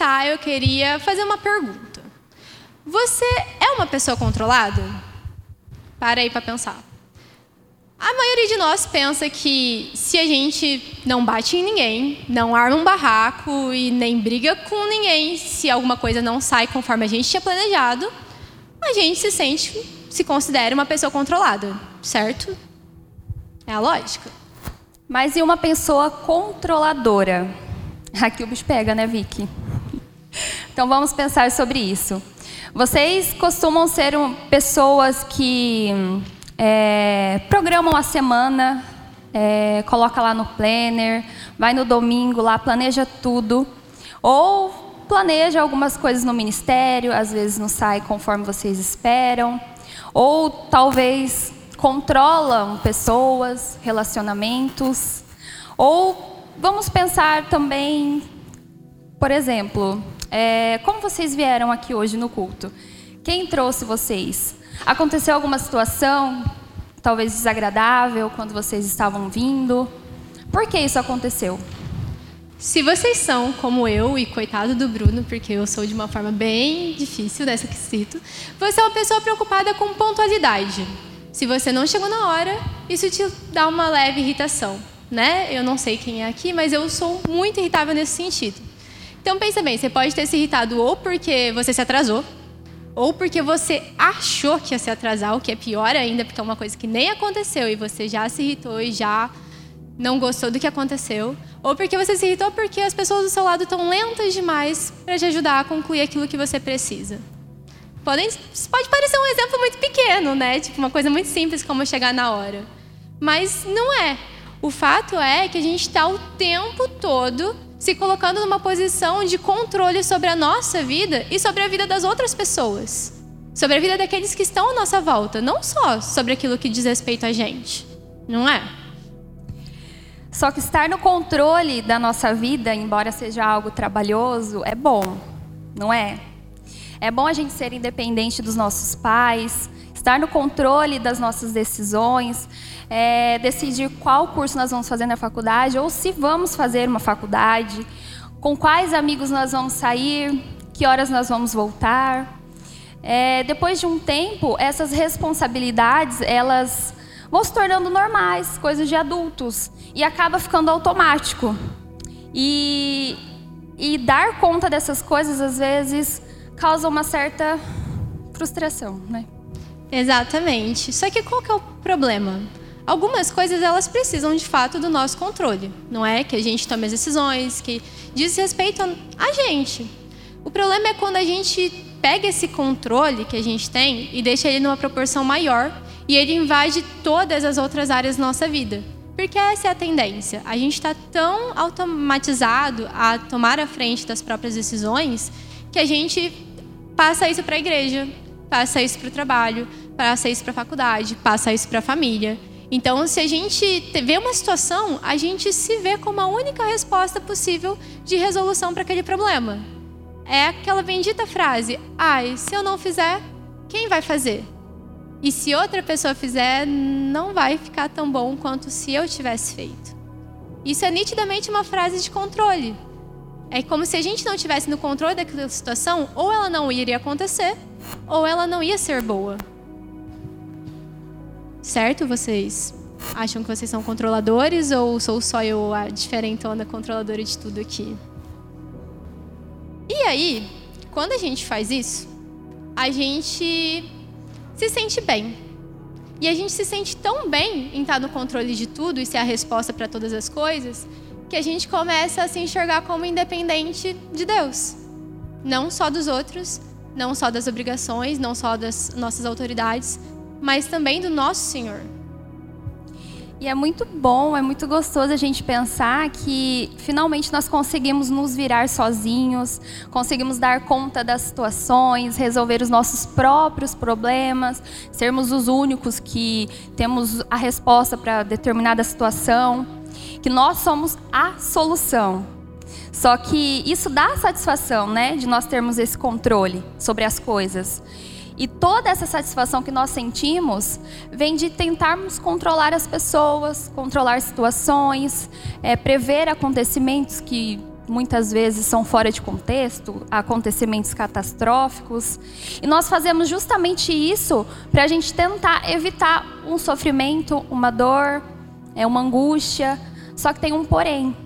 Começar, eu queria fazer uma pergunta. Você é uma pessoa controlada? Para aí para pensar. A maioria de nós pensa que se a gente não bate em ninguém, não arma um barraco e nem briga com ninguém, se alguma coisa não sai conforme a gente tinha planejado, a gente se sente, se considera uma pessoa controlada, certo? É a lógica. Mas e uma pessoa controladora? Aqui o bicho pega, né, Vicky? Então vamos pensar sobre isso. Vocês costumam ser pessoas que é, programam a semana, é, coloca lá no planner, vai no domingo lá, planeja tudo. Ou planeja algumas coisas no ministério, às vezes não sai conforme vocês esperam. Ou talvez controlam pessoas, relacionamentos. Ou vamos pensar também, por exemplo, é, como vocês vieram aqui hoje no culto? Quem trouxe vocês? Aconteceu alguma situação, talvez desagradável, quando vocês estavam vindo? Por que isso aconteceu? Se vocês são como eu, e coitado do Bruno, porque eu sou de uma forma bem difícil dessa que cito, você é uma pessoa preocupada com pontualidade. Se você não chegou na hora, isso te dá uma leve irritação, né? Eu não sei quem é aqui, mas eu sou muito irritável nesse sentido. Então pensa bem, você pode ter se irritado ou porque você se atrasou, ou porque você achou que ia se atrasar, o que é pior ainda, porque é uma coisa que nem aconteceu e você já se irritou e já não gostou do que aconteceu, ou porque você se irritou porque as pessoas do seu lado estão lentas demais para te ajudar a concluir aquilo que você precisa. Podem, pode parecer um exemplo muito pequeno, né? Tipo uma coisa muito simples como chegar na hora. Mas não é. O fato é que a gente está o tempo todo se colocando numa posição de controle sobre a nossa vida e sobre a vida das outras pessoas. Sobre a vida daqueles que estão à nossa volta, não só sobre aquilo que diz respeito a gente. Não é? Só que estar no controle da nossa vida, embora seja algo trabalhoso, é bom, não é? É bom a gente ser independente dos nossos pais, estar no controle das nossas decisões, é, decidir qual curso nós vamos fazer na faculdade ou se vamos fazer uma faculdade, com quais amigos nós vamos sair, que horas nós vamos voltar. É, depois de um tempo, essas responsabilidades elas vão se tornando normais, coisas de adultos, e acaba ficando automático. E, e dar conta dessas coisas às vezes causa uma certa frustração, né? Exatamente. Só que qual que é o problema? algumas coisas elas precisam de fato do nosso controle. Não é que a gente tome as decisões, que diz respeito a gente. O problema é quando a gente pega esse controle que a gente tem e deixa ele numa proporção maior e ele invade todas as outras áreas da nossa vida. Porque essa é a tendência. A gente está tão automatizado a tomar a frente das próprias decisões que a gente passa isso para a igreja, passa isso para o trabalho, passa isso para a faculdade, passa isso para a família. Então, se a gente vê uma situação, a gente se vê como a única resposta possível de resolução para aquele problema. É aquela bendita frase: ai, se eu não fizer, quem vai fazer? E se outra pessoa fizer, não vai ficar tão bom quanto se eu tivesse feito. Isso é nitidamente uma frase de controle. É como se a gente não tivesse no controle daquela situação, ou ela não iria acontecer, ou ela não ia ser boa. Certo? Vocês acham que vocês são controladores ou sou só eu a diferentona controladora de tudo aqui? E aí, quando a gente faz isso, a gente se sente bem. E a gente se sente tão bem em estar no controle de tudo e ser a resposta para todas as coisas, que a gente começa a se enxergar como independente de Deus. Não só dos outros, não só das obrigações, não só das nossas autoridades, mas também do nosso Senhor. E é muito bom, é muito gostoso a gente pensar que finalmente nós conseguimos nos virar sozinhos, conseguimos dar conta das situações, resolver os nossos próprios problemas, sermos os únicos que temos a resposta para determinada situação, que nós somos a solução. Só que isso dá satisfação, né, de nós termos esse controle sobre as coisas. E toda essa satisfação que nós sentimos vem de tentarmos controlar as pessoas, controlar situações, é, prever acontecimentos que muitas vezes são fora de contexto, acontecimentos catastróficos. E nós fazemos justamente isso para a gente tentar evitar um sofrimento, uma dor, é, uma angústia. Só que tem um porém.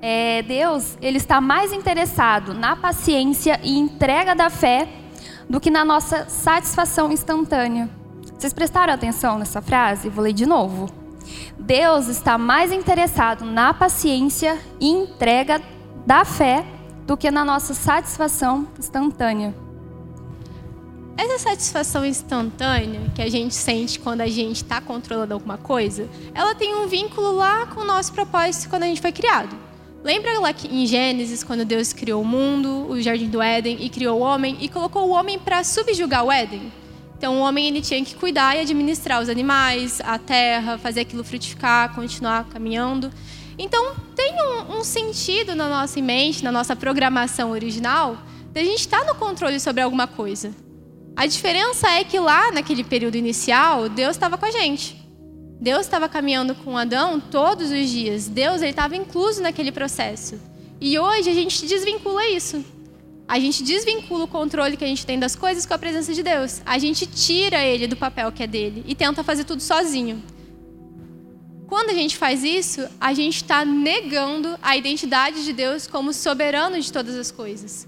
É, Deus, ele está mais interessado na paciência e entrega da fé do que na nossa satisfação instantânea. Vocês prestaram atenção nessa frase? Vou ler de novo. Deus está mais interessado na paciência e entrega da fé do que na nossa satisfação instantânea. Essa satisfação instantânea que a gente sente quando a gente está controlando alguma coisa, ela tem um vínculo lá com o nosso propósito quando a gente foi criado. Lembra lá que em Gênesis, quando Deus criou o mundo, o jardim do Éden, e criou o homem, e colocou o homem para subjugar o Éden? Então, o homem ele tinha que cuidar e administrar os animais, a terra, fazer aquilo frutificar, continuar caminhando. Então, tem um, um sentido na nossa mente, na nossa programação original, de a gente estar tá no controle sobre alguma coisa. A diferença é que lá, naquele período inicial, Deus estava com a gente. Deus estava caminhando com Adão todos os dias. Deus estava incluso naquele processo. E hoje a gente desvincula isso. A gente desvincula o controle que a gente tem das coisas com a presença de Deus. A gente tira ele do papel que é dele e tenta fazer tudo sozinho. Quando a gente faz isso, a gente está negando a identidade de Deus como soberano de todas as coisas,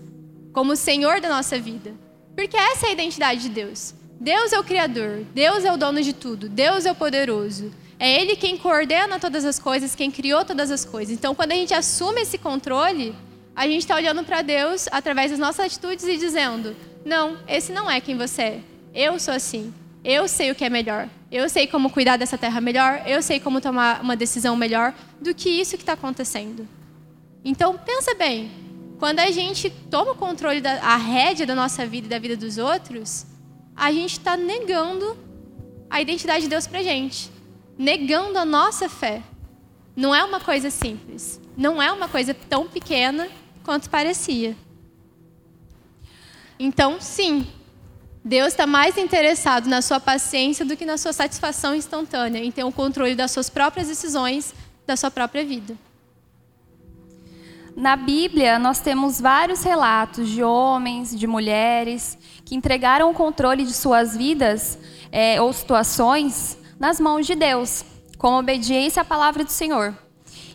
como Senhor da nossa vida. Porque essa é a identidade de Deus. Deus é o Criador, Deus é o dono de tudo, Deus é o poderoso. É Ele quem coordena todas as coisas, quem criou todas as coisas. Então, quando a gente assume esse controle, a gente está olhando para Deus através das nossas atitudes e dizendo: Não, esse não é quem você é. Eu sou assim. Eu sei o que é melhor. Eu sei como cuidar dessa terra melhor. Eu sei como tomar uma decisão melhor do que isso que está acontecendo. Então, pensa bem. Quando a gente toma o controle da a rédea da nossa vida e da vida dos outros, a gente está negando a identidade de Deus para gente, negando a nossa fé. Não é uma coisa simples, não é uma coisa tão pequena quanto parecia. Então, sim, Deus está mais interessado na sua paciência do que na sua satisfação instantânea, em ter o controle das suas próprias decisões, da sua própria vida. Na Bíblia, nós temos vários relatos de homens, de mulheres, que entregaram o controle de suas vidas é, ou situações nas mãos de Deus, com obediência à palavra do Senhor.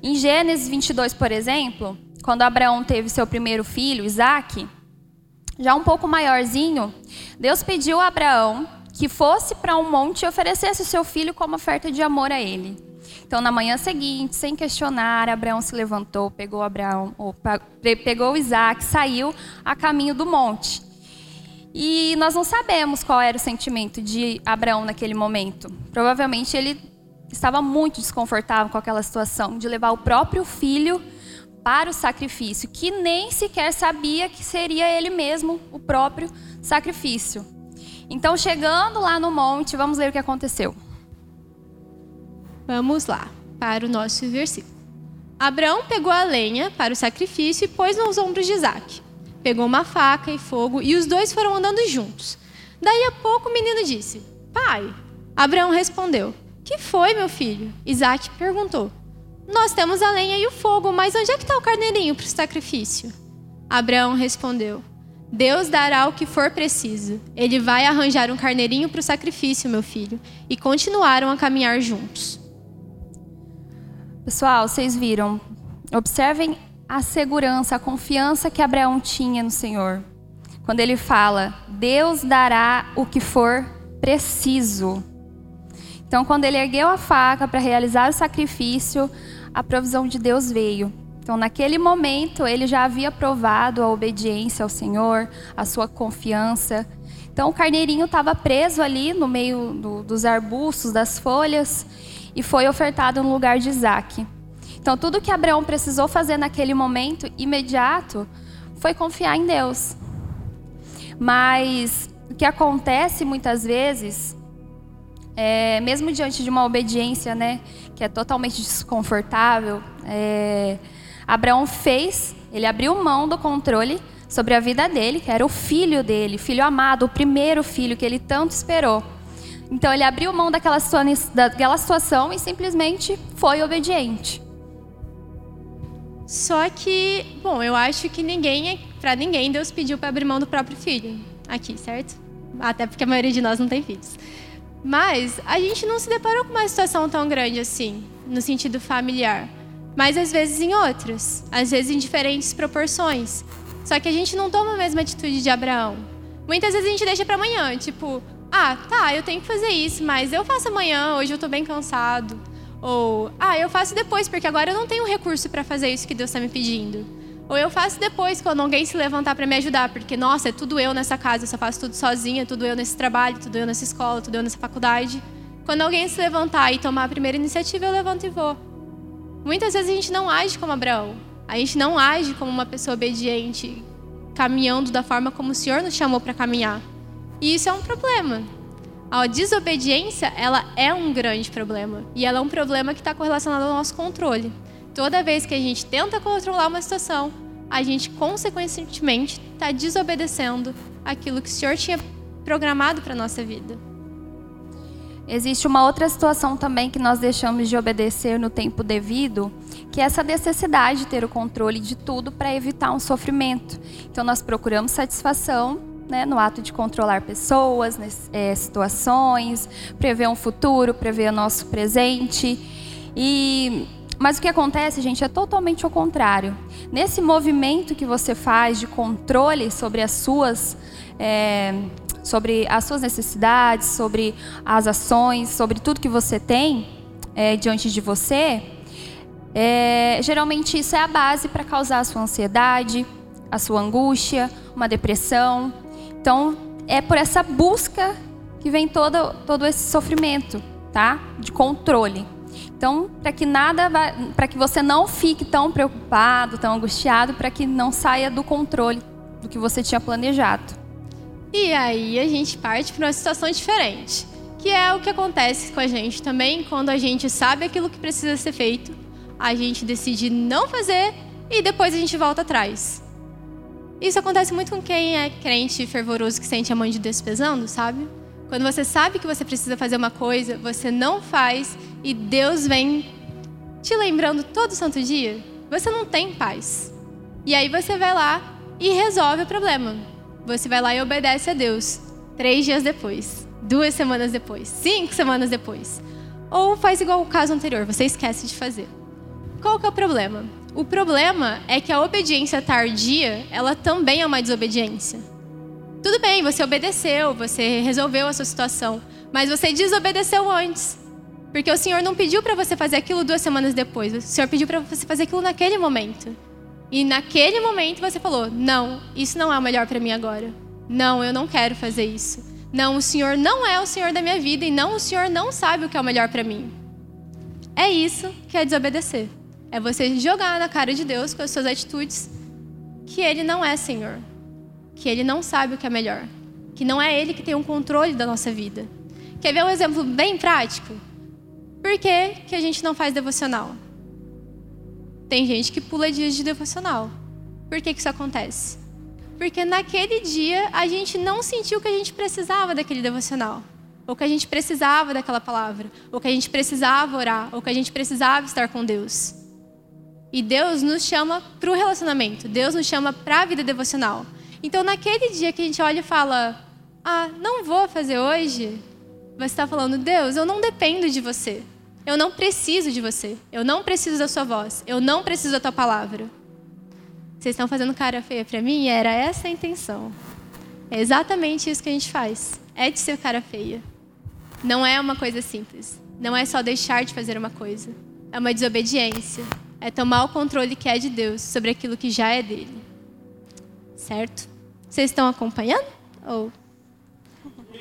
Em Gênesis 22, por exemplo, quando Abraão teve seu primeiro filho, Isaac, já um pouco maiorzinho, Deus pediu a Abraão que fosse para um monte e oferecesse o seu filho como oferta de amor a ele. Então, na manhã seguinte, sem questionar, Abraão se levantou, pegou Abraão, pegou Isaac, saiu a caminho do monte. E nós não sabemos qual era o sentimento de Abraão naquele momento. Provavelmente ele estava muito desconfortável com aquela situação de levar o próprio filho para o sacrifício, que nem sequer sabia que seria ele mesmo o próprio sacrifício. Então, chegando lá no monte, vamos ler o que aconteceu. Vamos lá, para o nosso versículo. Abraão pegou a lenha para o sacrifício e pôs nos ombros de Isaac. Pegou uma faca e fogo e os dois foram andando juntos. Daí a pouco o menino disse: Pai. Abraão respondeu: Que foi, meu filho? Isaac perguntou: Nós temos a lenha e o fogo, mas onde é que está o carneirinho para o sacrifício? Abraão respondeu: Deus dará o que for preciso. Ele vai arranjar um carneirinho para o sacrifício, meu filho. E continuaram a caminhar juntos. Pessoal, vocês viram? Observem a segurança, a confiança que Abraão tinha no Senhor. Quando ele fala, Deus dará o que for preciso. Então, quando ele ergueu a faca para realizar o sacrifício, a provisão de Deus veio. Então, naquele momento, ele já havia provado a obediência ao Senhor, a sua confiança. Então, o carneirinho estava preso ali no meio do, dos arbustos, das folhas. E foi ofertado no lugar de Isaac. Então, tudo que Abraão precisou fazer naquele momento imediato foi confiar em Deus. Mas o que acontece muitas vezes, é, mesmo diante de uma obediência né, que é totalmente desconfortável, é, Abraão fez, ele abriu mão do controle sobre a vida dele, que era o filho dele, filho amado, o primeiro filho que ele tanto esperou. Então ele abriu mão daquela, daquela situação e simplesmente foi obediente. Só que, bom, eu acho que ninguém, para ninguém, Deus pediu para abrir mão do próprio filho aqui, certo? Até porque a maioria de nós não tem filhos. Mas a gente não se deparou com uma situação tão grande assim, no sentido familiar. Mas às vezes em outras, às vezes em diferentes proporções. Só que a gente não toma a mesma atitude de Abraão. Muitas vezes a gente deixa para amanhã, tipo, ah, tá, eu tenho que fazer isso, mas eu faço amanhã, hoje eu tô bem cansado. Ou, ah, eu faço depois, porque agora eu não tenho recurso para fazer isso que Deus está me pedindo. Ou eu faço depois, quando alguém se levantar para me ajudar, porque, nossa, é tudo eu nessa casa, eu só faço tudo sozinha, tudo eu nesse trabalho, tudo eu nessa escola, tudo eu nessa faculdade. Quando alguém se levantar e tomar a primeira iniciativa, eu levanto e vou. Muitas vezes a gente não age como Abraão. A gente não age como uma pessoa obediente, caminhando da forma como o Senhor nos chamou para caminhar. E isso é um problema. A desobediência, ela é um grande problema. E ela é um problema que está correlacionado ao nosso controle. Toda vez que a gente tenta controlar uma situação, a gente, consequentemente, está desobedecendo aquilo que o Senhor tinha programado para a nossa vida. Existe uma outra situação também que nós deixamos de obedecer no tempo devido, que é essa necessidade de ter o controle de tudo para evitar um sofrimento. Então, nós procuramos satisfação né, no ato de controlar pessoas, é, situações, prever um futuro, prever o nosso presente. E mas o que acontece, gente, é totalmente o contrário. Nesse movimento que você faz de controle sobre as suas, é, sobre as suas necessidades, sobre as ações, sobre tudo que você tem é, diante de você, é, geralmente isso é a base para causar a sua ansiedade, a sua angústia, uma depressão, então, é por essa busca que vem todo, todo esse sofrimento, tá? De controle. Então, para que nada para que você não fique tão preocupado, tão angustiado, para que não saia do controle do que você tinha planejado. E aí a gente parte para uma situação diferente, que é o que acontece com a gente também quando a gente sabe aquilo que precisa ser feito, a gente decide não fazer e depois a gente volta atrás. Isso acontece muito com quem é crente fervoroso que sente a mãe de Deus pesando, sabe? Quando você sabe que você precisa fazer uma coisa, você não faz e Deus vem te lembrando todo santo dia, você não tem paz. E aí você vai lá e resolve o problema. Você vai lá e obedece a Deus. Três dias depois, duas semanas depois, cinco semanas depois. Ou faz igual o caso anterior, você esquece de fazer. Qual que é o problema? O problema é que a obediência tardia, ela também é uma desobediência. Tudo bem, você obedeceu, você resolveu a sua situação, mas você desobedeceu antes. Porque o Senhor não pediu para você fazer aquilo duas semanas depois, o Senhor pediu para você fazer aquilo naquele momento. E naquele momento você falou: Não, isso não é o melhor para mim agora. Não, eu não quero fazer isso. Não, o Senhor não é o Senhor da minha vida e não, o Senhor não sabe o que é o melhor para mim. É isso que é desobedecer. É você jogar na cara de Deus com as suas atitudes que Ele não é Senhor, que Ele não sabe o que é melhor, que não é Ele que tem o um controle da nossa vida. Quer ver um exemplo bem prático? Por que, que a gente não faz devocional? Tem gente que pula dias de devocional. Por que, que isso acontece? Porque naquele dia a gente não sentiu que a gente precisava daquele devocional. Ou que a gente precisava daquela palavra. Ou que a gente precisava orar. Ou que a gente precisava estar com Deus. E Deus nos chama para o relacionamento, Deus nos chama para a vida devocional. Então, naquele dia que a gente olha e fala: Ah, não vou fazer hoje, você está falando: Deus, eu não dependo de você. Eu não preciso de você. Eu não preciso da sua voz. Eu não preciso da tua palavra. Vocês estão fazendo cara feia para mim? Era essa a intenção. É exatamente isso que a gente faz. É de ser cara feia. Não é uma coisa simples. Não é só deixar de fazer uma coisa. É uma desobediência é tomar o controle que é de Deus sobre aquilo que já é dele. Certo? Vocês estão acompanhando? Ou...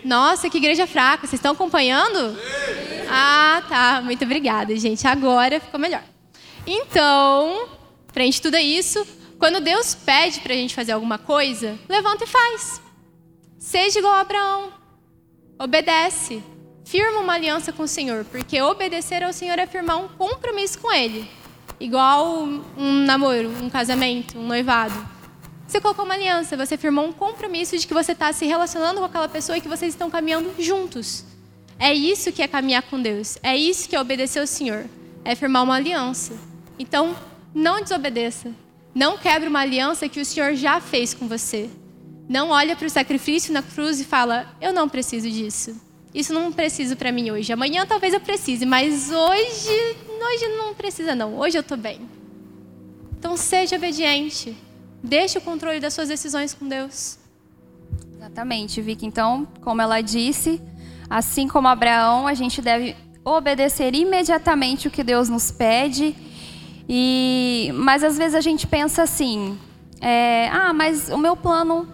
Nossa, que igreja fraca. Vocês estão acompanhando? Sim. Ah, tá. Muito obrigada, gente. Agora ficou melhor. Então, frente tudo isso, quando Deus pede para a gente fazer alguma coisa, levanta e faz. Seja igual a Abraão. Obedece. Firma uma aliança com o Senhor, porque obedecer ao Senhor é firmar um compromisso com Ele. Igual um namoro, um casamento, um noivado. Você colocou uma aliança, você firmou um compromisso de que você está se relacionando com aquela pessoa e que vocês estão caminhando juntos. É isso que é caminhar com Deus. É isso que é obedecer ao Senhor. É firmar uma aliança. Então, não desobedeça. Não quebre uma aliança que o Senhor já fez com você. Não olha para o sacrifício na cruz e fala: Eu não preciso disso. Isso não preciso para mim hoje. Amanhã talvez eu precise, mas hoje, hoje não precisa não. Hoje eu estou bem. Então seja obediente. Deixe o controle das suas decisões com Deus. Exatamente, Vicky. Então, como ela disse, assim como Abraão, a gente deve obedecer imediatamente o que Deus nos pede. E, mas às vezes a gente pensa assim: é, ah, mas o meu plano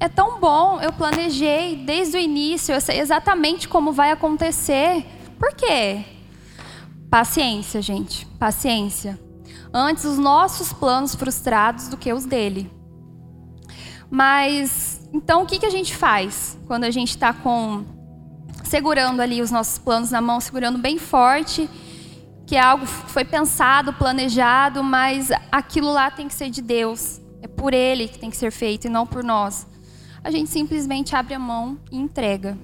é tão bom, eu planejei desde o início, eu sei exatamente como vai acontecer. Por quê? Paciência, gente, paciência antes os nossos planos frustrados do que os dele. Mas então o que, que a gente faz quando a gente está com segurando ali os nossos planos na mão, segurando bem forte, que é algo que foi pensado, planejado, mas aquilo lá tem que ser de Deus. É por Ele que tem que ser feito e não por nós. A gente simplesmente abre a mão e entrega.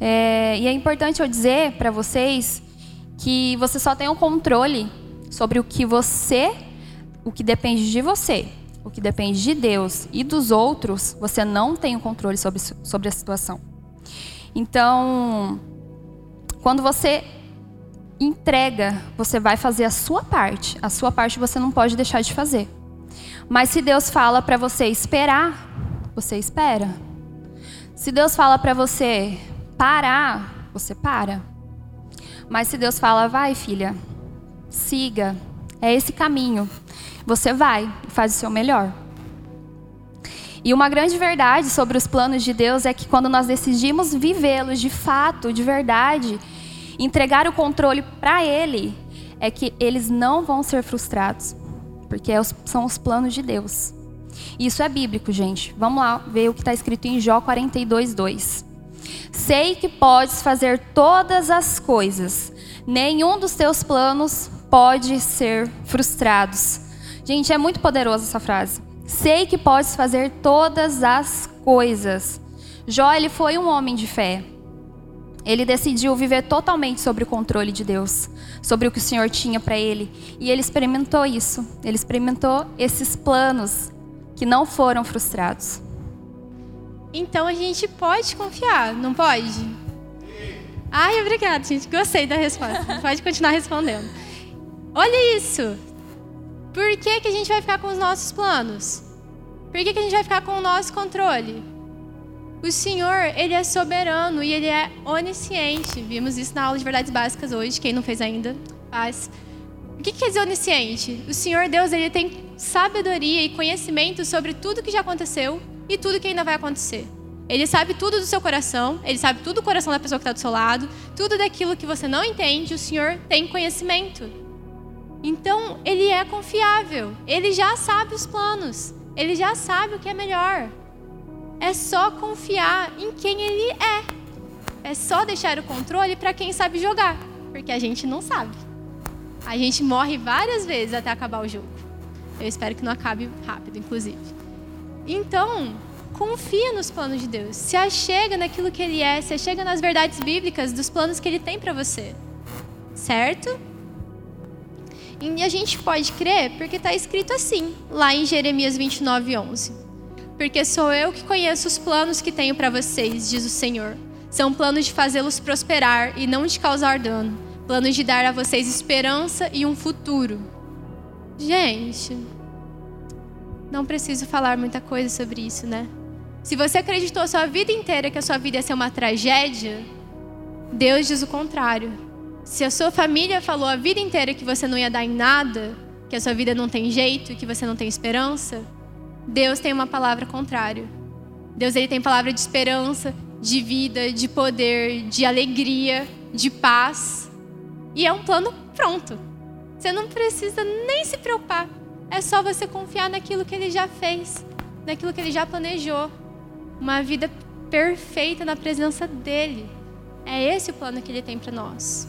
É, e é importante eu dizer para vocês que você só tem o controle sobre o que você, o que depende de você, o que depende de Deus e dos outros, você não tem o controle sobre, sobre a situação. Então, quando você entrega, você vai fazer a sua parte. A sua parte você não pode deixar de fazer. Mas se Deus fala para você esperar, você espera. Se Deus fala para você parar, você para. Mas se Deus fala, vai filha, siga, é esse caminho. Você vai e faz o seu melhor. E uma grande verdade sobre os planos de Deus é que quando nós decidimos vivê-los de fato, de verdade, entregar o controle para Ele, é que eles não vão ser frustrados, porque é são os planos de Deus. Isso é bíblico, gente. Vamos lá ver o que está escrito em Jó 42, 2. Sei que podes fazer todas as coisas, nenhum dos teus planos pode ser frustrados. Gente, é muito poderosa essa frase. Sei que podes fazer todas as coisas. Jó, ele foi um homem de fé. Ele decidiu viver totalmente sobre o controle de Deus, sobre o que o Senhor tinha para ele. E ele experimentou isso. Ele experimentou esses planos que não foram frustrados. Então a gente pode confiar, não pode? Ai, obrigada, gente. Gostei da resposta. Pode continuar respondendo. Olha isso! Por que, que a gente vai ficar com os nossos planos? Por que, que a gente vai ficar com o nosso controle? O Senhor, Ele é soberano e Ele é onisciente. Vimos isso na aula de verdades básicas hoje. Quem não fez ainda, faz. O que quer dizer onisciente? O Senhor Deus, Ele tem sabedoria e conhecimento sobre tudo que já aconteceu e tudo que ainda vai acontecer. Ele sabe tudo do seu coração, ele sabe tudo do coração da pessoa que está do seu lado, tudo daquilo que você não entende, o Senhor tem conhecimento. Então, ele é confiável. Ele já sabe os planos. Ele já sabe o que é melhor. É só confiar em quem ele é. É só deixar o controle para quem sabe jogar, porque a gente não sabe. A gente morre várias vezes até acabar o jogo. Eu espero que não acabe rápido, inclusive. Então, confia nos planos de Deus. Se achega naquilo que ele é, se achega nas verdades bíblicas dos planos que ele tem para você. Certo? E a gente pode crer porque está escrito assim, lá em Jeremias 29, 11. Porque sou eu que conheço os planos que tenho para vocês, diz o Senhor. São planos de fazê-los prosperar e não de causar dano. Planos de dar a vocês esperança e um futuro. Gente, não preciso falar muita coisa sobre isso, né? Se você acreditou a sua vida inteira que a sua vida ia ser uma tragédia, Deus diz o contrário. Se a sua família falou a vida inteira que você não ia dar em nada, que a sua vida não tem jeito, que você não tem esperança, Deus tem uma palavra contrária. Deus ele tem palavra de esperança, de vida, de poder, de alegria. de paz. E é um plano pronto. Você não precisa nem se preocupar. É só você confiar naquilo que ele já fez, naquilo que ele já planejou. Uma vida perfeita na presença dele. É esse o plano que ele tem para nós.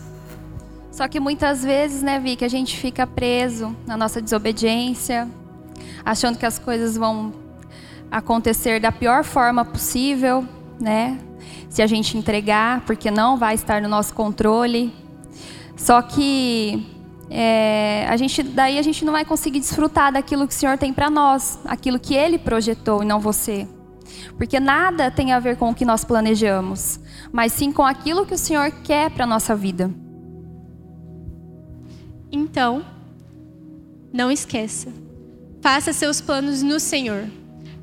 Só que muitas vezes, né, Vi, que a gente fica preso na nossa desobediência, achando que as coisas vão acontecer da pior forma possível, né? Se a gente entregar, porque não vai estar no nosso controle. Só que é, a gente, daí a gente não vai conseguir desfrutar daquilo que o Senhor tem para nós, aquilo que Ele projetou e não você. Porque nada tem a ver com o que nós planejamos, mas sim com aquilo que o Senhor quer para nossa vida. Então, não esqueça. Faça seus planos no Senhor.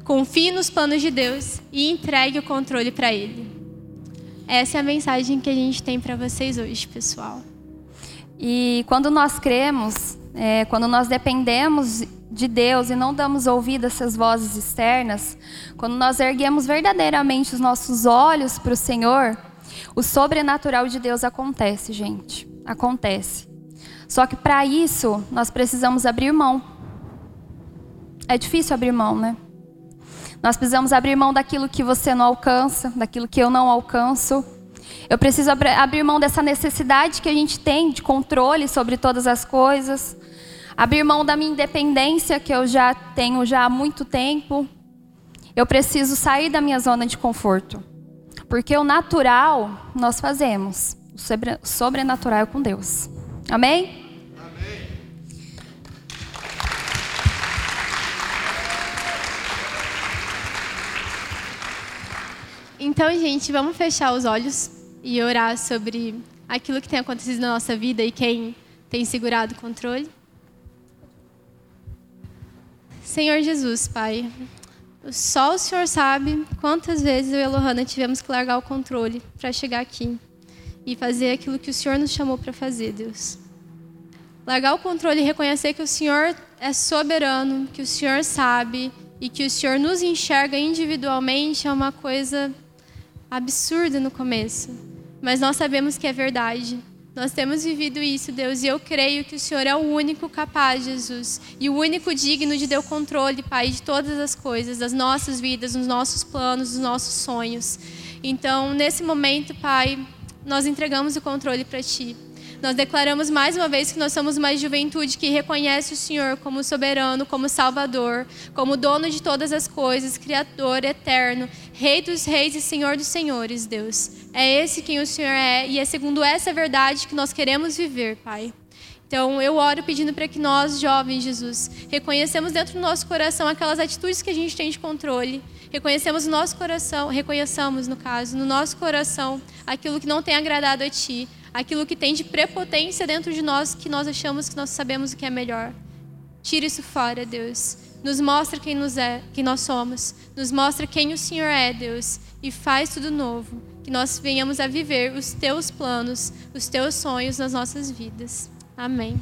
Confie nos planos de Deus e entregue o controle para Ele. Essa é a mensagem que a gente tem para vocês hoje, pessoal. E quando nós cremos, é, quando nós dependemos de Deus e não damos ouvido a essas vozes externas, quando nós erguemos verdadeiramente os nossos olhos para o Senhor, o sobrenatural de Deus acontece, gente. Acontece. Só que para isso, nós precisamos abrir mão. É difícil abrir mão, né? Nós precisamos abrir mão daquilo que você não alcança, daquilo que eu não alcanço eu preciso abrir mão dessa necessidade que a gente tem de controle sobre todas as coisas. Abrir mão da minha independência que eu já tenho já há muito tempo. Eu preciso sair da minha zona de conforto. Porque o natural nós fazemos. O sobrenatural é com Deus. Amém? Então, gente, vamos fechar os olhos e orar sobre aquilo que tem acontecido na nossa vida e quem tem segurado o controle. Senhor Jesus, Pai, só o Senhor sabe quantas vezes eu e a Lohana tivemos que largar o controle para chegar aqui e fazer aquilo que o Senhor nos chamou para fazer, Deus. Largar o controle e reconhecer que o Senhor é soberano, que o Senhor sabe e que o Senhor nos enxerga individualmente é uma coisa absurda no começo mas nós sabemos que é verdade. Nós temos vivido isso, Deus, e eu creio que o Senhor é o único capaz, Jesus, e o único digno de ter o controle, Pai, de todas as coisas, das nossas vidas, dos nossos planos, dos nossos sonhos. Então, nesse momento, Pai, nós entregamos o controle para Ti. Nós declaramos mais uma vez que nós somos uma juventude que reconhece o Senhor como soberano, como Salvador, como dono de todas as coisas, Criador eterno, Rei dos reis e Senhor dos senhores, Deus. É esse quem o Senhor é e é segundo essa verdade que nós queremos viver, Pai. Então, eu oro pedindo para que nós, jovens, Jesus, reconhecemos dentro do nosso coração aquelas atitudes que a gente tem de controle. Reconhecemos no nosso coração, reconheçamos, no caso, no nosso coração, aquilo que não tem agradado a Ti aquilo que tem de prepotência dentro de nós que nós achamos que nós sabemos o que é melhor. Tira isso fora, Deus. Nos mostra quem nos é, quem nós somos. Nos mostra quem o Senhor é, Deus, e faz tudo novo. Que nós venhamos a viver os teus planos, os teus sonhos nas nossas vidas. Amém.